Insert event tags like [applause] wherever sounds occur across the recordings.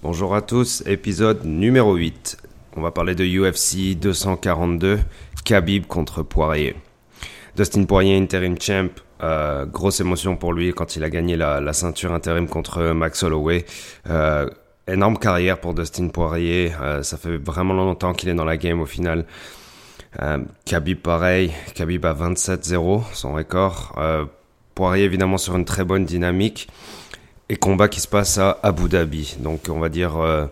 Bonjour à tous, épisode numéro 8. On va parler de UFC 242, Khabib contre Poirier. Dustin Poirier, interim champ, euh, grosse émotion pour lui quand il a gagné la, ceinture intérim contre Max Holloway. Euh, énorme carrière pour Dustin Poirier, euh, ça fait vraiment longtemps qu'il est dans la game au final. Khabib pareil, Khabib a 27-0, son record. Poirier évidemment sur une très bonne dynamique et combat qui se passe à Abu Dhabi. Donc on va dire euh,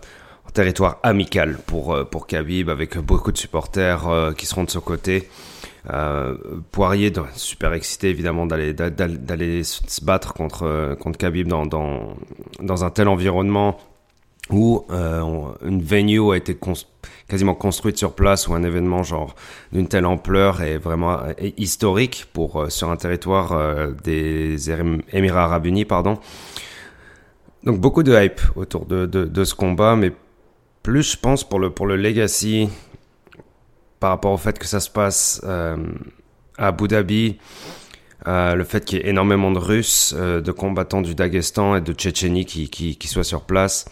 territoire amical pour euh, pour Khabib avec beaucoup de supporters euh, qui seront de ce côté. Euh, Poirier super excité évidemment d'aller d'aller se battre contre contre Khabib dans dans dans un tel environnement où une venue a été quasiment construite sur place ou un événement genre d'une telle ampleur est vraiment historique pour sur un territoire des Émirats Arabes Unis pardon donc beaucoup de hype autour de, de, ce combat, mais plus je pense pour le, pour le legacy, par rapport au fait que ça se passe euh, à Abu Dhabi, euh, le fait qu'il y ait énormément de Russes, euh, de combattants du Daghestan et de Tchétchénie qui, qui, qui soient sur place.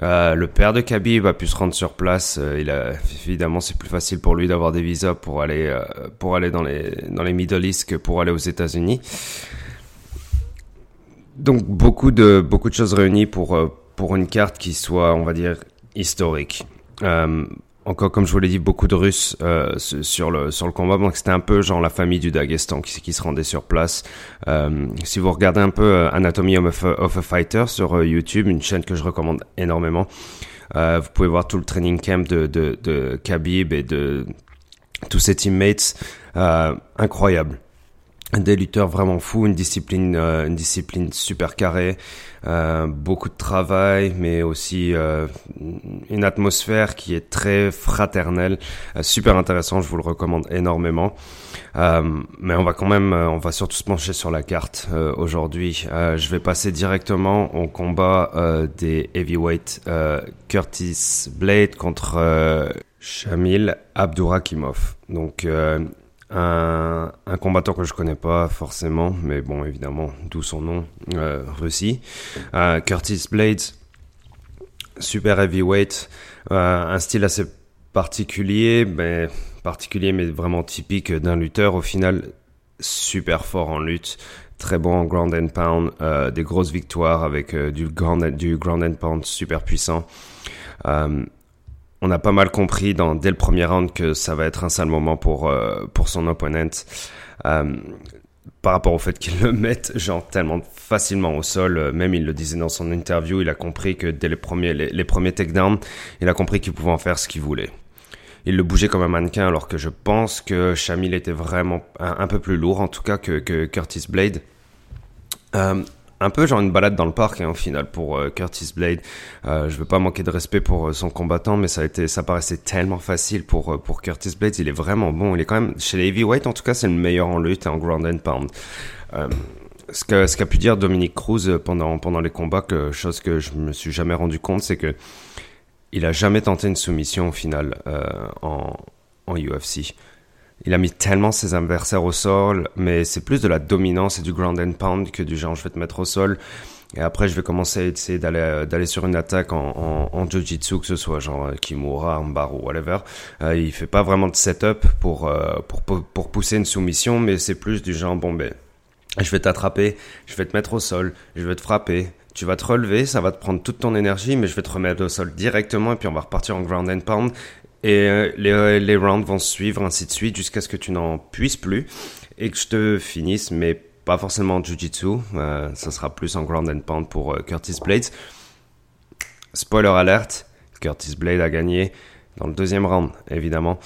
le père de Khabib a pu se rendre sur place. il a, évidemment, c'est plus facile pour lui d'avoir des visas pour aller, pour aller dans les, dans les Middle East que pour aller aux États-Unis. Donc beaucoup de beaucoup de choses réunies pour euh, pour une carte qui soit, on va dire, historique. Euh, encore comme je vous l'ai dit, beaucoup de Russes euh, sur le sur le combat. Donc c'était un peu genre la famille du Daghestan qui, se rendait sur place. Si vous regardez un peu Anatomy of a, of a Fighter sur YouTube, une chaîne que je recommande énormément, vous pouvez voir tout le training camp de de, de Khabib et de tous ses teammates. incroyable des lutteurs vraiment fous, une discipline, euh, une discipline super carrée, euh, beaucoup de travail, mais aussi euh, une atmosphère qui est très fraternelle, super intéressant. Je vous le recommande énormément. mais on va quand même, on va surtout se pencher sur la carte aujourd'hui. je vais passer directement au combat des heavyweight Curtis Blade contre Shamil Abdurakimov. Donc un, combattant que je connais pas forcément, mais bon, évidemment, d'où son nom, euh, Russie. Euh, Curtis Blades, super heavyweight, euh, un style assez particulier, mais particulier mais vraiment typique d'un lutteur. Au final, super fort en lutte, très bon en ground and pound, des grosses victoires avec du ground du ground and pound super puissant. On a pas mal compris dès le premier round que ça va être un sale moment pour, euh, pour son opponent. Euh, par rapport au fait qu'il le [laughs] mette genre tellement facilement au sol, euh, même il le disait dans son interview, il a compris que dès les premiers, les, premiers takedowns, il a compris qu'il pouvait en faire ce qu'il voulait. Il le bougeait comme un mannequin alors que je pense que Shamil était vraiment un, peu plus lourd en tout cas que, Curtis Blade. Un peu genre une balade dans le parc hein, au final pour euh, Curtis Blade. Euh, je veux pas manquer de respect pour euh, son combattant, mais ça a été, ça paraissait tellement facile pour euh, pour Curtis Blade. Il est vraiment bon. Il est quand même chez les heavyweight en tout cas, c'est le meilleur en lutte et en ground and pound. ce qu'a pu dire Dominique Cruz pendant pendant les combats, chose que je me suis jamais rendu compte, c'est que il a jamais tenté une soumission au final en en UFC. Il a mis tellement ses adversaires au sol, mais c'est plus de la dominance et du ground and pound que du genre je vais te mettre au sol. Et après, je vais commencer à essayer d'aller euh, d'aller sur une attaque en, en, jiu-jitsu, que ce soit genre euh, Kimura, ou whatever. Euh, il fait pas vraiment de setup pour, euh, pour, pour, pour pousser une soumission, mais c'est plus du genre, bon ben, je vais t'attraper, je vais te mettre au sol, je vais te frapper, tu vas te relever, ça va te prendre toute ton énergie, mais je vais te remettre au sol directement et puis on va repartir en ground and pound et euh, les, euh, les rounds vont suivre ainsi de suite jusqu'à ce que tu n'en puisses plus et que je te finisse, mais pas forcément en Jiu-Jitsu. Euh, ça sera plus en ground and pound pour Curtis Blades. Spoiler alert, Curtis Blade a gagné dans le deuxième round, évidemment.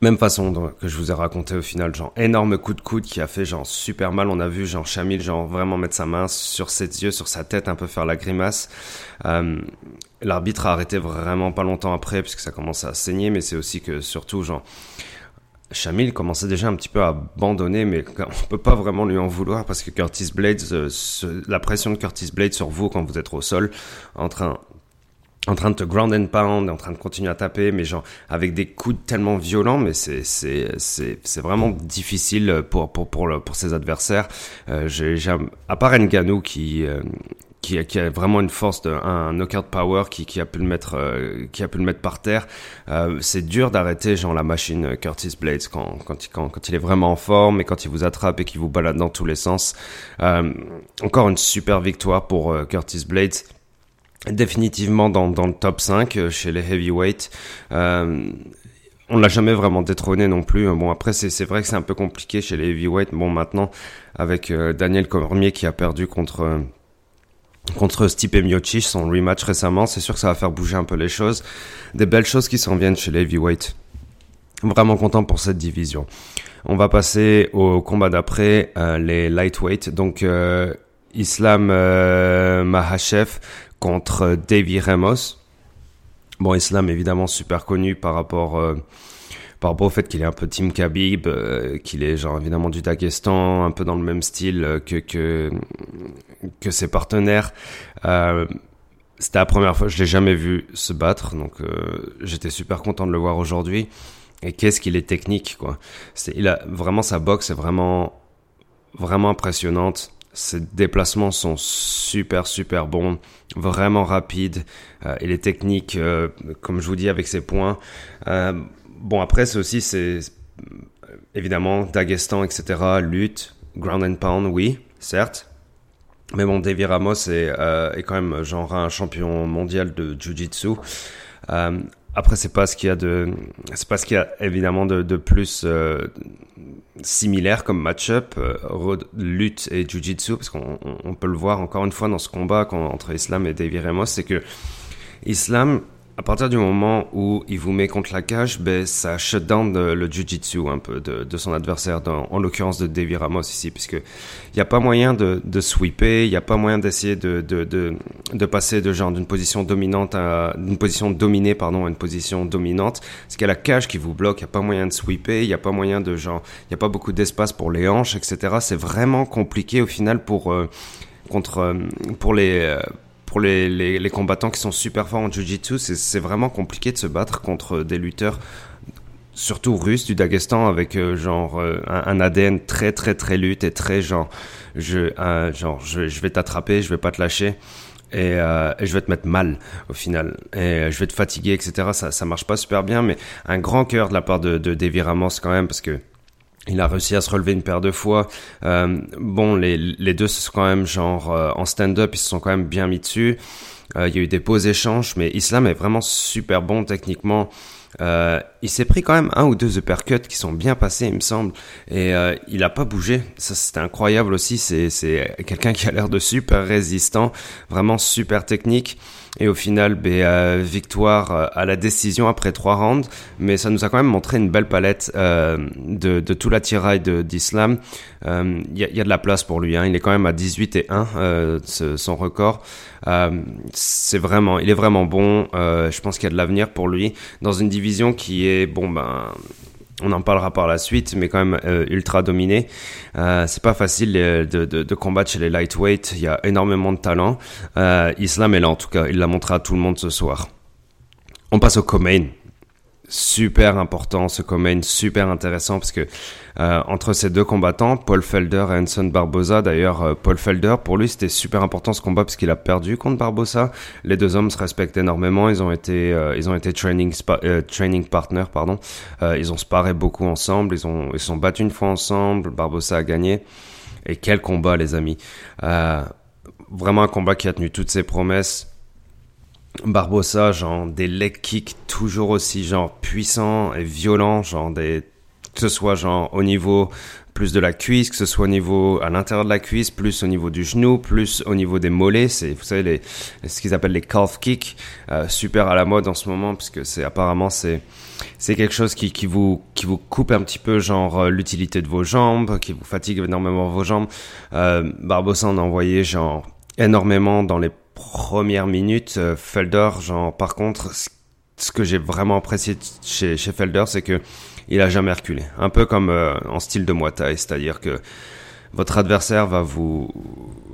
Même façon que je vous ai raconté au final, genre énorme coup de coude qui a fait genre super mal. On a vu genre Chamil genre vraiment mettre sa main sur ses yeux, sur sa tête, un peu faire la grimace. Euh, L'arbitre a arrêté vraiment pas longtemps après puisque ça commençait à saigner, mais c'est aussi que surtout genre Chamil commençait déjà un petit peu à abandonner, mais [laughs] on peut pas vraiment lui en vouloir parce que Curtis Blades, euh, la pression de Curtis Blade sur vous quand vous êtes au sol, en train en train de te ground and pound, en train de continuer à taper, mais genre avec des coups tellement violents, mais c'est vraiment difficile pour pour pour le, pour ses adversaires. Euh, j'ai à part Nganou qui euh, qui, qui, a vraiment une force, de, un knockout power qui, qui, a pu le mettre, euh, qui a pu le mettre par terre. Euh, c'est dur d'arrêter genre la machine Curtis Blades quand, quand, quand, quand, il est vraiment en forme et quand il vous attrape et qu'il vous balade dans tous les sens. Encore une super victoire pour Curtis Blades. Définitivement dans, dans le top 5 euh, chez les heavyweights. on l'a jamais vraiment détrôné non plus. Bon après c'est vrai que c'est un peu compliqué chez les heavyweights. Bon maintenant avec Daniel Cormier qui a perdu contre contre Stipe Miocic, son rematch récemment. C'est sûr que ça va faire bouger un peu les choses. Des belles choses qui s'en viennent chez les heavyweight. Vraiment content pour cette division. On va passer au combat d'après, euh, les lightweight. Donc euh, Islam euh, Mahachev contre Davy Ramos. Bon, Islam évidemment super connu par rapport euh, par rapport au fait qu'il est un peu Team Khabib, euh, qu'il est genre évidemment du Daghestan, un peu dans le même style euh, que que, ses partenaires. Euh, c'était la première fois, je l'ai jamais vu se battre, donc euh, j'étais super content de le voir aujourd'hui. Et qu'est-ce qu'il est technique, quoi. Il a vraiment sa boxe est vraiment vraiment impressionnante. Ses déplacements sont super super bons, vraiment rapides. Euh, et les techniques, euh, comme je vous dis, avec ses points. Euh, bon, après, c'est aussi, évidemment Dagestan, etc. Lutte, ground and pound, oui, certes. Mais bon, Davy Ramos est, euh, quand même genre un champion mondial de Jiu-Jitsu. Après, c'est pas ce qu'il y a de, c'est pas ce qu'il y a évidemment de, plus similaire comme match-up, euh, lutte et Jiu-Jitsu, parce qu'on on peut le voir encore une fois dans ce combat entre Islam et Davy Ramos, c'est que Islam à partir du moment où il vous met contre la cage, ben, ça shut down le jiu-jitsu un peu de, son adversaire, en l'occurrence de Davy Ramos ici, puisque il n'y a pas moyen de, de sweeper, il n'y a pas moyen d'essayer de, de, de, de, passer de genre d'une position dominante à d'une position dominée pardon à une position dominante. Parce qu'il y a la cage qui vous bloque, il n'y a pas moyen de sweeper, il n'y a pas moyen de genre, il n'y a pas beaucoup d'espace pour les hanches, etc. C'est vraiment compliqué au final pour euh, contre euh, pour les euh, pour les, les, combattants qui sont super forts en Jiu-Jitsu, c'est vraiment compliqué de se battre contre des lutteurs surtout russes du Daghestan avec euh, genre euh, un, un, ADN très très très lutte et très genre je euh, genre je, vais t'attraper, je vais pas te lâcher. Et, je vais te mettre mal au final et je vais te fatiguer etc ça ça marche pas super bien mais un grand cœur de la part de, de Davy Ramos quand même parce que il a réussi à se relever une paire de fois. Euh, bon, les, les deux se sont quand même genre euh, en stand-up, ils se sont quand même bien mis dessus. Euh, il y a eu des pauses échanges, mais Islam est vraiment super bon techniquement. Il s'est pris quand même un ou deux uppercuts qui sont bien passés, il me semble, et il a pas bougé. Ça, c'était incroyable aussi. C'est quelqu'un qui a l'air de super résistant, vraiment super technique. Et au final, ben, euh, victoire euh, à la décision après trois rounds. Mais ça nous a quand même montré une belle palette euh, de, tout l'attirail d'Islam. Il y, a, de la place pour lui. Hein. Il est quand même à 18 et 1, ce, son record. c'est vraiment, il est vraiment bon. je pense qu'il y a de l'avenir pour lui dans une division qui est bon ben on en parlera par la suite, mais quand même euh, ultra dominé. Euh, c'est pas facile de, de, combattre chez les lightweight. Il y a énormément de talent. Euh, Islam est là en tout cas. Il l'a montré à tout le monde ce soir. On passe au co-main super important ce comment super intéressant parce que euh, entre ces deux combattants, Paul Felder et Hanson Barbosa, d'ailleurs euh, Paul Felder pour lui c'était super important ce combat parce qu'il a perdu contre Barbosa. Les deux hommes se respectent énormément, ils ont été euh, ils ont été training training pardon. Ils ont sparé beaucoup ensemble, ils ont ils sont battus une fois ensemble, Barbosa a gagné et quel combat les amis. vraiment un combat qui a tenu toutes ses promesses Barbossa, genre des leg kicks toujours aussi genre puissants et violents, genre des que ce soit genre au niveau plus de la cuisse, que ce soit au niveau à l'intérieur de la cuisse, plus au niveau du genou, plus au niveau des mollets, c'est vous savez les ce qu'ils appellent les calf kicks, euh, super à la mode en ce moment puisque c'est apparemment c'est c'est quelque chose qui, qui vous qui vous coupe un petit peu genre euh, l'utilité de vos jambes, qui vous fatigue énormément vos jambes. Euh, Barbossa en a envoyé genre énormément dans les première minute, euh, Felder, genre, par contre, ce que j'ai vraiment apprécié chez, Felder, c'est que il a jamais reculé. Un peu comme euh, en style de Muay c'est-à-dire que votre adversaire va vous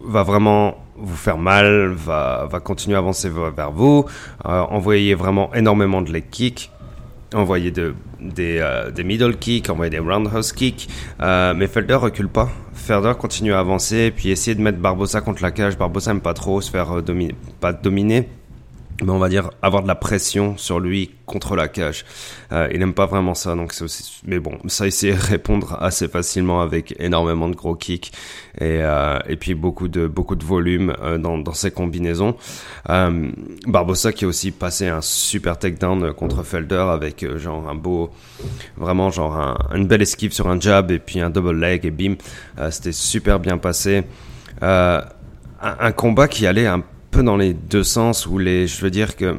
vraiment vous faire mal, va va continuer à avancer vers vous, euh, envoyer vraiment énormément de leg kicks envoyer de, des, euh, des middle kicks, envoyer des roundhouse kicks, euh, mais Felder recule pas. Felder continue à avancer, puis essayer de mettre Barbosa contre la cage. Barbosa aime pas trop se faire dominer, pas dominer, on va dire avoir de la pression sur lui contre la cage. Euh, il n'aime pas vraiment ça, donc aussi. Mais bon, ça il de [laughs] répondre assez facilement avec énormément de gros kicks et euh, et puis beaucoup de beaucoup de volume euh, dans dans ses combinaisons. Euh, Barbosa qui a aussi passé un super takedown contre Felder avec euh, genre un beau, vraiment genre un, une belle esquive sur un jab et puis un double leg et bim, euh, c'était super bien passé. Un, un combat qui allait un dans les deux sens où les, je veux dire que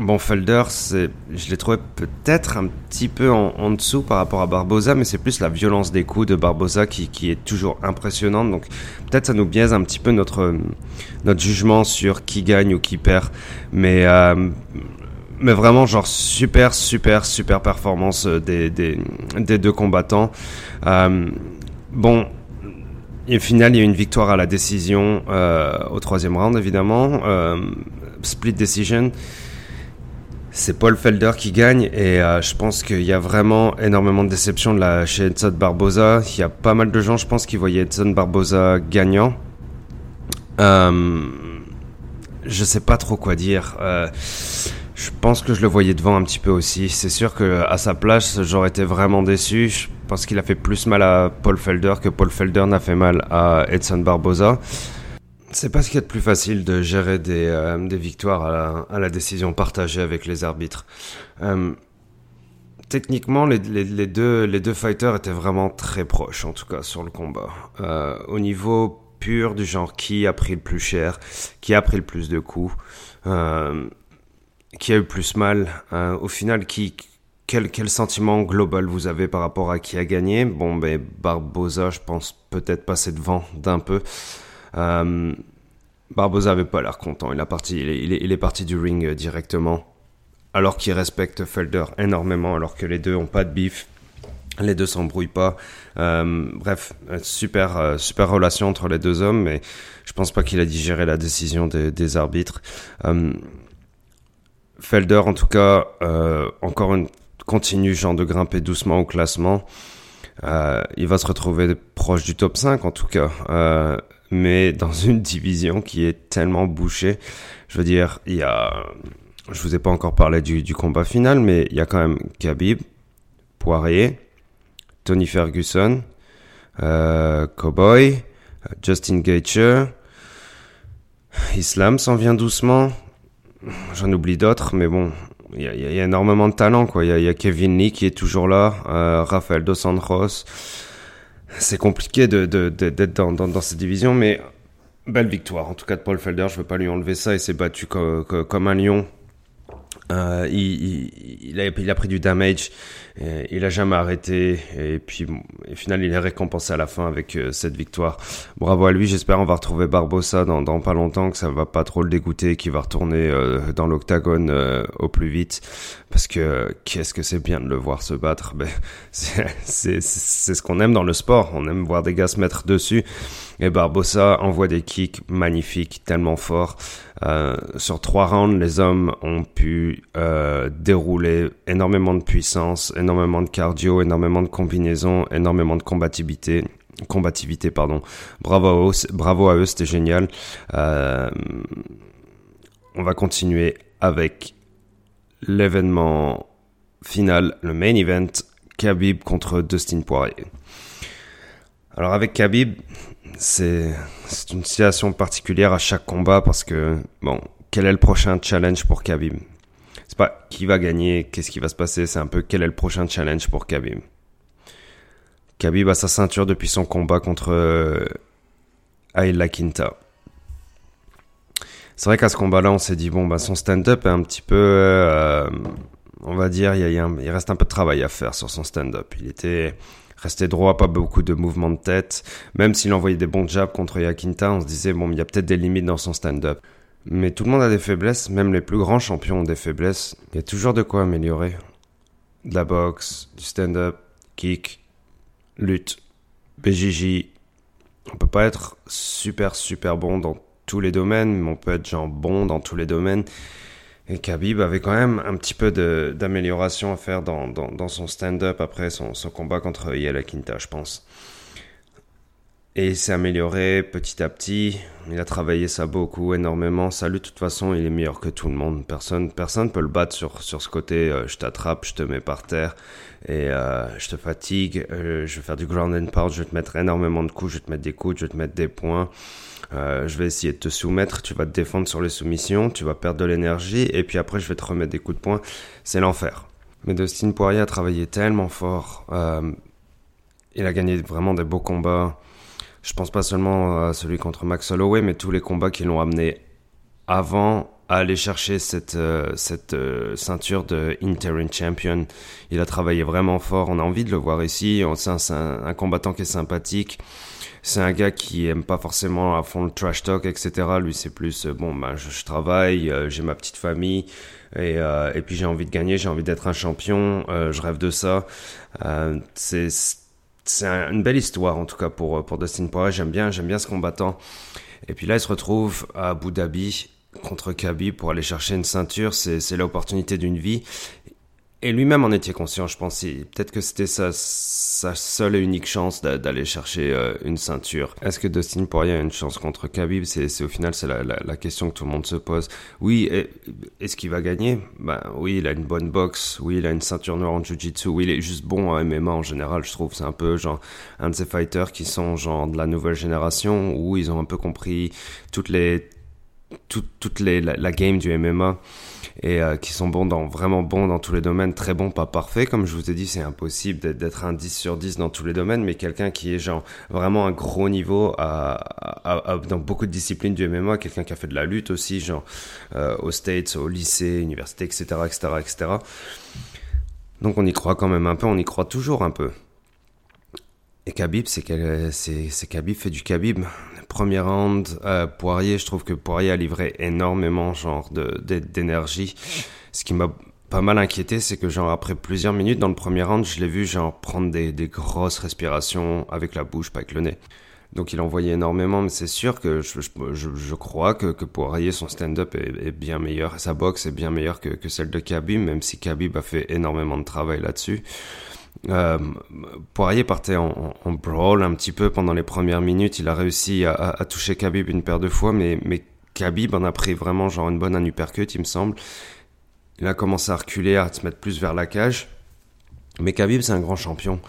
Bon, Felder, je l'ai trouvé peut-être un petit peu en, dessous par rapport à Barbosa, mais c'est plus la violence des coups de Barbosa qui, qui est toujours impressionnante. Donc, peut-être ça nous biaise un petit peu notre, notre jugement sur qui gagne ou qui perd. Mais, euh, mais vraiment, genre, super, super, super performance des, des, des deux combattants. Euh, bon, et au final, il y a une victoire à la décision euh, au troisième round, évidemment. Euh, split decision. C'est Paul Felder qui gagne et euh, je pense qu'il y a vraiment énormément de déception chez Edson Barboza. Il y a pas mal de gens, je pense, qui voyaient Edson Barboza gagnant. Euh, je sais pas trop quoi dire. Je pense que je le voyais devant un petit peu aussi. C'est sûr que à sa place, j'aurais été vraiment déçu. Pense qu'il a fait plus mal à Paul Felder que Paul Felder n'a fait mal à Edson Barboza. C'est pas ce qu'il y a de plus facile de gérer des, euh, des victoires à la, décision partagée avec les arbitres. Euh, techniquement, les, deux, les deux fighters étaient vraiment très proches, en tout cas, sur le combat. Euh, au niveau pur du genre qui a pris le plus cher, qui a pris le plus de coups. Qui a eu plus mal Au final, qui, quel, quel sentiment global vous avez par rapport à qui a gagné? Bon, ben Barbosa, je pense peut-être passer devant d'un peu. Euh, Barbosa avait pas l'air content. Il, a parti, il, est, il, est, parti du ring euh, directement, alors qu'il respecte Felder énormément, alors que les deux ont pas de bif. Les deux s'embrouillent pas. Euh, bref, super, euh, super relation entre les deux hommes, mais je pense pas qu'il a digéré la décision des, arbitres. Felder, en tout cas, encore une continue genre de grimper doucement au classement. Euh, il va se retrouver proche du top 5 en tout cas, euh, mais dans une division qui est tellement bouchée. Je veux dire, il y a, je vous ai pas encore parlé du, combat final, mais il y a quand même Khabib, Poirier, Tony Ferguson, euh, Cowboy, Justin Gaethje, Islam s'en vient doucement. J'en oublie d'autres, mais bon, il y, a énormément de talent, quoi. Il y, a Kevin Lee qui est toujours là, euh, Rafael Dos Anjos. C'est compliqué de, d'être dans, dans, cette division, mais belle victoire. En tout cas, de Paul Felder, je veux pas lui enlever ça. Il s'est battu comme un lion. Euh, il, a, pris du damage. Il a jamais arrêté et puis au final il est récompensé à la fin avec euh, cette victoire. Bravo à lui, j'espère on va retrouver Barbosa dans, dans pas longtemps, que ça va pas trop le dégoûter, qu'il va retourner euh, dans l'octagone au plus vite parce que qu'est-ce que c'est bien de le voir se battre. Ben, [laughs] c'est ce qu'on aime dans le sport, on aime voir des gars se mettre dessus. Et Barbosa envoie des kicks magnifiques, tellement forts. Sur trois rounds, les hommes ont pu euh, dérouler énormément de puissance, énormément de cardio, énormément de combinaisons, énormément de combativité. Combativité, pardon. Bravo à eux, bravo à eux, c'était génial. Euh, on va continuer avec l'événement final, le main event, Khabib contre Dustin Poirier. Alors avec Khabib, c'est une situation particulière à chaque combat parce que, bon, quel est le prochain challenge pour Khabib? C'est pas qui va gagner, qu'est-ce qui va se passer, c'est un peu quel est le prochain challenge pour Khabib. Khabib a sa ceinture depuis son combat contre euh, Ayla Quinta. C'est vrai qu'à ce combat-là, on s'est dit, bon, bah, son stand-up est un petit peu, euh, on va dire, il, reste un peu de travail à faire sur son stand-up. Il était restait droit, pas beaucoup de mouvements de tête. Même s'il envoyait des bons jabs contre Yakinta, on se disait, bon, il y a peut-être des limites dans son stand-up. Mais tout le monde a des faiblesses, même les plus grands champions ont des faiblesses. Il y a toujours de quoi améliorer. De la boxe, du stand-up, kick, lutte, BJJ. On peut pas être super super bon dans tous les domaines, mais on peut être genre bon dans tous les domaines. Et Khabib avait quand même un petit peu d'amélioration à faire dans, dans, son stand-up après son, combat contre Yala Quinta, je pense. Et il s'est amélioré petit à petit. Il a travaillé ça beaucoup, énormément. Ça, lui, de toute façon, il est meilleur que tout le monde. Personne, personne peut le battre sur, sur ce côté. Euh, je t'attrape, je te mets par terre et euh, je te fatigue. Euh, je vais faire du ground and pound. Je vais te mettre énormément de coups. Je vais te mettre des coups. Je vais te mettre des points. Euh, je vais essayer de te soumettre. Tu vas te défendre sur les soumissions. Tu vas perdre de l'énergie. Et puis après, je vais te remettre des coups de poing. C'est l'enfer. Mais Dustin Poirier a travaillé tellement fort. Il a gagné vraiment des beaux combats. Je pense pas seulement à celui contre Max Holloway, mais tous les combats qui l'ont amené avant à aller chercher cette, euh, cette euh, ceinture de interim champion. Il a travaillé vraiment fort. On a envie de le voir ici. C'est un, combattant qui est sympathique. C'est un gars qui aime pas forcément à fond le trash talk, etc. Lui, c'est plus euh, bon, ben, je, je travaille, j'ai ma petite famille, et, et puis j'ai envie de gagner, j'ai envie d'être un champion, je rêve de ça. c'est c'est une belle histoire en tout cas pour pour Dustin Poirier. J'aime bien, j'aime bien ce combattant. Et puis là, il se retrouve à Abu Dhabi contre Khabib pour aller chercher une ceinture. C'est l'opportunité d'une vie. Et lui-même en était conscient, je pense. Peut-être que c'était sa, seule et unique chance d'aller chercher euh, une ceinture. Est-ce que Dustin Poirier a une chance contre Khabib? C'est au final c'est la, question que tout le monde se pose. Oui, est-ce qu'il va gagner? Ben oui, il a une bonne boxe. Oui, il a une ceinture noire en jiu-jitsu. Oui, il est juste bon en MMA en général. Je trouve c'est un peu genre un de ces fighters qui sont genre de la nouvelle génération où ils ont un peu compris toutes les toute, les, la, game du MMA et euh, qui sont bons dans vraiment bons dans tous les domaines, très bons, pas parfaits. Comme je vous ai dit, c'est impossible d'être un 10 sur 10 dans tous les domaines, mais quelqu'un qui est genre vraiment un gros niveau dans beaucoup de disciplines du MMA, quelqu'un qui a fait de la lutte aussi, genre euh, aux States, au lycée, université, etc., etc., etc. Donc on y croit quand même un peu, on y croit toujours un peu. Et Khabib, c'est Khabib fait du Khabib. Premier round, euh, Poirier, je trouve que Poirier a livré énormément genre d'énergie. Ce qui m'a pas mal inquiété, c'est que genre après plusieurs minutes dans le premier round, je l'ai vu genre prendre des, des grosses respirations avec la bouche, pas avec le nez. Donc il envoyait énormément, mais c'est sûr que je, je, crois que, que Poirier, son stand-up est, est, bien meilleur, sa boxe est bien meilleure que, que celle de Khabib, même si Khabib a fait énormément de travail là-dessus. Euh, Poirier partait en, brawl un petit peu pendant les premières minutes. Il a réussi à, toucher Khabib une paire de fois, mais, mais Khabib en a pris vraiment genre une bonne uppercut, il me semble. Il a commencé à reculer, à se mettre plus vers la cage. Mais Khabib, c'est un grand champion.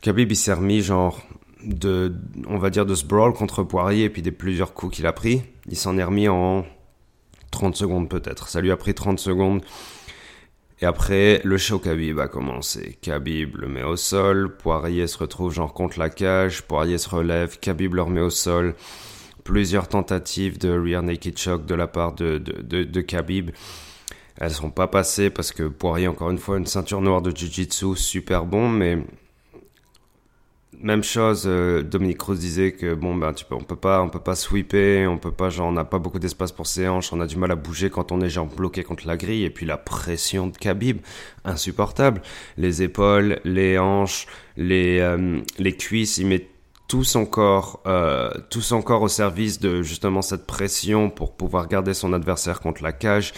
Khabib, il s'est remis genre de, on va dire, de ce brawl contre Poirier et puis des plusieurs coups qu'il a pris. Il s'en est remis en 30 secondes peut-être. Ça lui a pris 30 secondes. Et après, le show Khabib a commencé. Khabib le met au sol, Poirier se retrouve genre contre la cage, Poirier se relève, Khabib le remet au sol. Plusieurs tentatives de rear naked choke de la part de, de. Elles sont pas passées parce que Poirier, encore une fois, une ceinture noire de Jiu-Jitsu, super bon, mais même chose, euh, Dominique Cruz disait que bon ben tu peux, on peut pas, on peut pas sweeper, on peut pas genre on n'a pas beaucoup d'espace pour ses hanches, on a du mal à bouger quand on est genre bloqué contre la grille et puis la pression de Khabib insupportable, les épaules, les hanches, les euh, les cuisses, il met tout son corps, euh, tout son corps au service de justement cette pression pour pouvoir garder son adversaire contre la cage.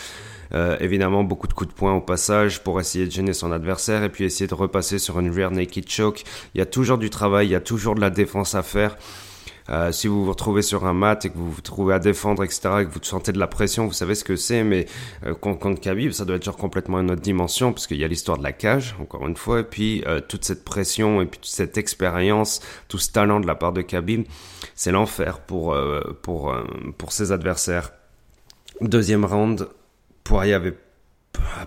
Euh, évidemment, beaucoup de coups de poing au passage pour essayer de gêner son adversaire et puis essayer de repasser sur une rear naked choke. Il y a toujours du travail, il y a toujours de la défense à faire. Euh, si vous vous retrouvez sur un mat et que vous vous trouvez à défendre, etc., et que vous sentez de la pression, vous savez ce que c'est, mais euh, contre Khabib, ça doit être genre complètement une autre dimension, parce qu'il y a l'histoire de la cage, encore une fois, et puis toute cette pression, et puis toute cette expérience, tout ce talent de la part de Khabib, c'est l'enfer pour, pour, pour ses adversaires. Deuxième round, Poirier avait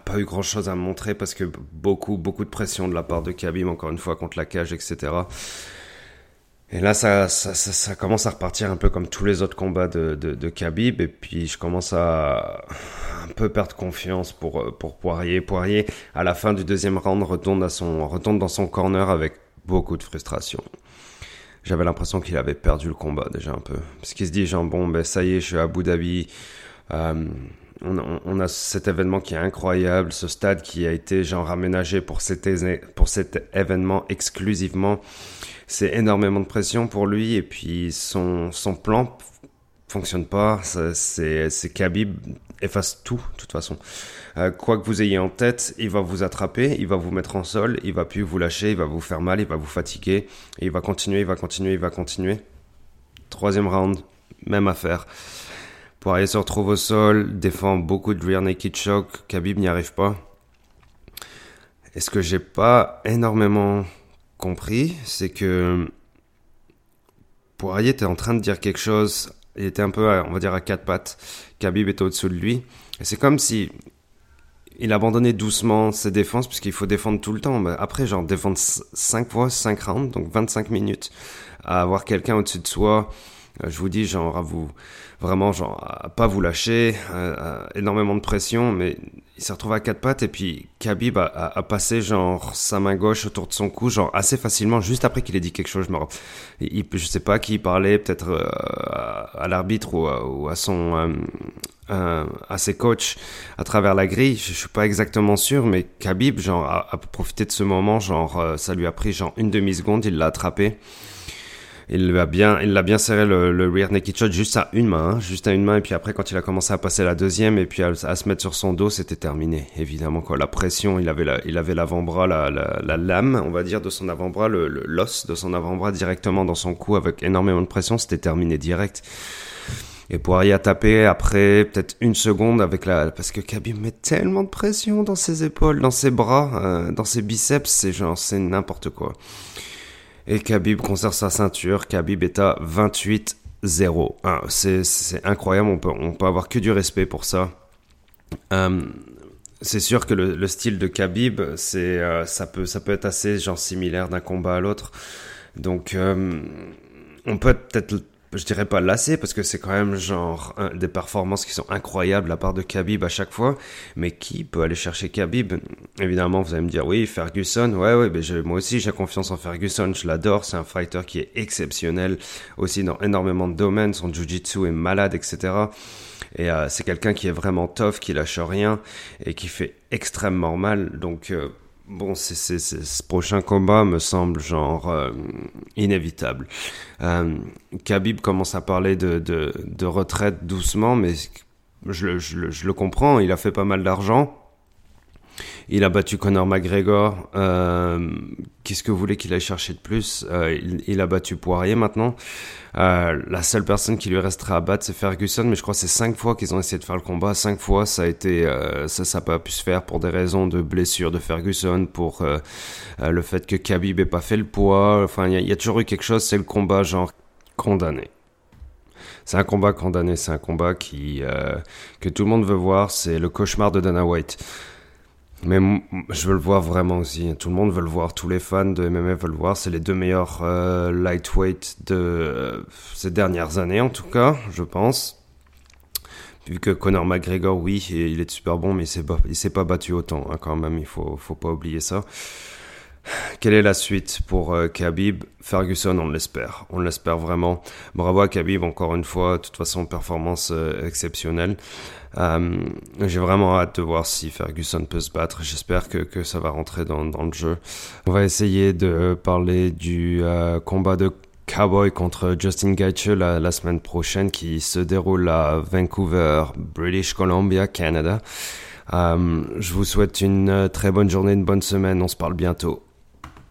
pas eu grand chose à montrer parce que beaucoup, beaucoup de pression de la part de Khabib, encore une fois, contre la cage, etc. Et là, ça, ça, ça, commence à repartir un peu comme tous les autres combats de, de, de Khabib. Et puis, je commence à un peu perdre confiance pour, pour Poirier. Poirier, à la fin du deuxième round, retourne, à son, retourne dans son corner avec beaucoup de frustration. J'avais l'impression qu'il avait perdu le combat déjà un peu. Parce qu'il se dit, genre, bon, ben ça y est, je suis à Abu Dhabi. Euh, on, a cet événement qui est incroyable, ce stade qui a été genre aménagé pour cet, événement exclusivement. C'est énormément de pression pour lui et puis son, son plan fonctionne pas. C'est Khabib efface tout, de toute façon. Euh, quoi que vous ayez en tête, il va vous attraper, il va vous mettre en sol, il va plus vous lâcher, il va vous faire mal, il va vous fatiguer, il va continuer, il va continuer, il va continuer. Troisième round, même affaire. Poirier se retrouve au sol, défend beaucoup de rear naked choke, Khabib n'y arrive pas. Et ce que j'ai pas énormément compris, c'est que Poirier était en train de dire quelque chose, il était un peu, on va dire, à quatre pattes. Khabib était au-dessous de lui. Et c'est comme si il abandonnait doucement ses défenses, puisqu'il faut défendre tout le temps. Après, genre, défendre 5 fois, 5 rounds, donc 25 minutes, à avoir quelqu'un au-dessus de soi, euh, je vous dis, genre, à vous, vraiment, genre, pas vous lâcher, énormément de pression, mais il s'est retrouvé à quatre pattes et puis Khabib a, passé, genre, sa main gauche autour de son cou, genre, assez facilement, juste après qu'il ait dit quelque chose, je me il, je sais pas qui parlait, peut-être euh, à, l'arbitre ou, à son, euh, euh, à ses coachs à travers la grille, je, je, suis pas exactement sûr, mais Khabib, genre, a, a profité de ce moment, genre, ça lui a pris, genre, une demi-seconde, il l'a attrapé il l'a bien, il l'a bien serré le, le, rear naked shot juste à une main, hein, juste à une main. Et puis après, quand il a commencé à passer la deuxième et puis à, se mettre sur son dos, c'était terminé. Évidemment, quoi. La pression, il avait il avait l'avant-bras, la, la, lame, on va dire, de son avant-bras, le, l'os de son avant-bras directement dans son cou avec énormément de pression. C'était terminé direct. Et Poirier a tapé après peut-être une seconde avec la parce que Khabib met tellement de pression dans ses épaules, dans ses bras, euh, dans ses biceps, c'est genre c'est n'importe quoi. Et Khabib conserve sa ceinture. Khabib est à 28-0. Ah, c'est incroyable, on peut, peut avoir que du respect pour ça. Euh, c'est sûr que le, style de Khabib, euh, ça peut ça être assez similaire d'un combat à l'autre. Donc euh, on peut peut-être je dirais pas lassé parce que c'est quand même genre des performances qui sont incroyables à part de Khabib à chaque fois. Mais qui peut aller chercher Khabib? Évidemment, vous allez me dire oui, Ferguson. Ouais, ouais, mais moi aussi j'ai confiance en Ferguson. Je l'adore. C'est un fighter qui est exceptionnel aussi dans énormément de domaines. Son jiu-jitsu est malade, etc. Et euh, c'est quelqu'un qui est vraiment tough, qui lâche rien et qui fait extrêmement mal. Donc euh, Bon, c'est, ce prochain combat me semble genre euh, inévitable. Euh, Khabib commence à parler de, de, de retraite doucement, mais je, je, je, le comprends. Il a fait pas mal d'argent. Il a battu Conor McGregor. Euh, Qu'est-ce que vous voulez qu'il aille chercher de plus euh, il, a battu Poirier maintenant. Euh, la seule personne qui lui restera à battre, c'est Ferguson. Mais je crois que c'est cinq fois qu'ils ont essayé de faire le combat. Cinq fois, ça a été, ça, n'a pas pu se faire pour des raisons de blessure de Ferguson, pour le fait que Khabib ait pas fait le poids. Enfin, il y, y, a toujours eu quelque chose. C'est le combat genre condamné. C'est un combat condamné. C'est un combat qui que tout le monde veut voir. C'est le cauchemar de Dana White. Mais je veux le voir vraiment aussi. Tout le monde veut le voir. Tous les fans de MMA veulent le voir. C'est les deux meilleurs euh, lightweight de euh, ces dernières années, en tout cas, je pense. Vu que Conor McGregor, oui, il est super bon, mais il s'est pas, il s'est pas battu autant, hein, quand même. Il faut, faut pas oublier ça. Quelle est la suite pour euh, Khabib? Ferguson, on l'espère. On l'espère vraiment. Bravo à Khabib, encore une fois. De toute façon, performance euh, exceptionnelle. Euh, J'ai vraiment hâte de voir si Ferguson peut se battre. J'espère que, ça va rentrer dans, le jeu. On va essayer de parler du euh, combat de Cowboy contre Justin Gaethje la, semaine prochaine qui se déroule à Vancouver, British Columbia, Canada. Je vous souhaite une très bonne journée, une bonne semaine. On se parle bientôt.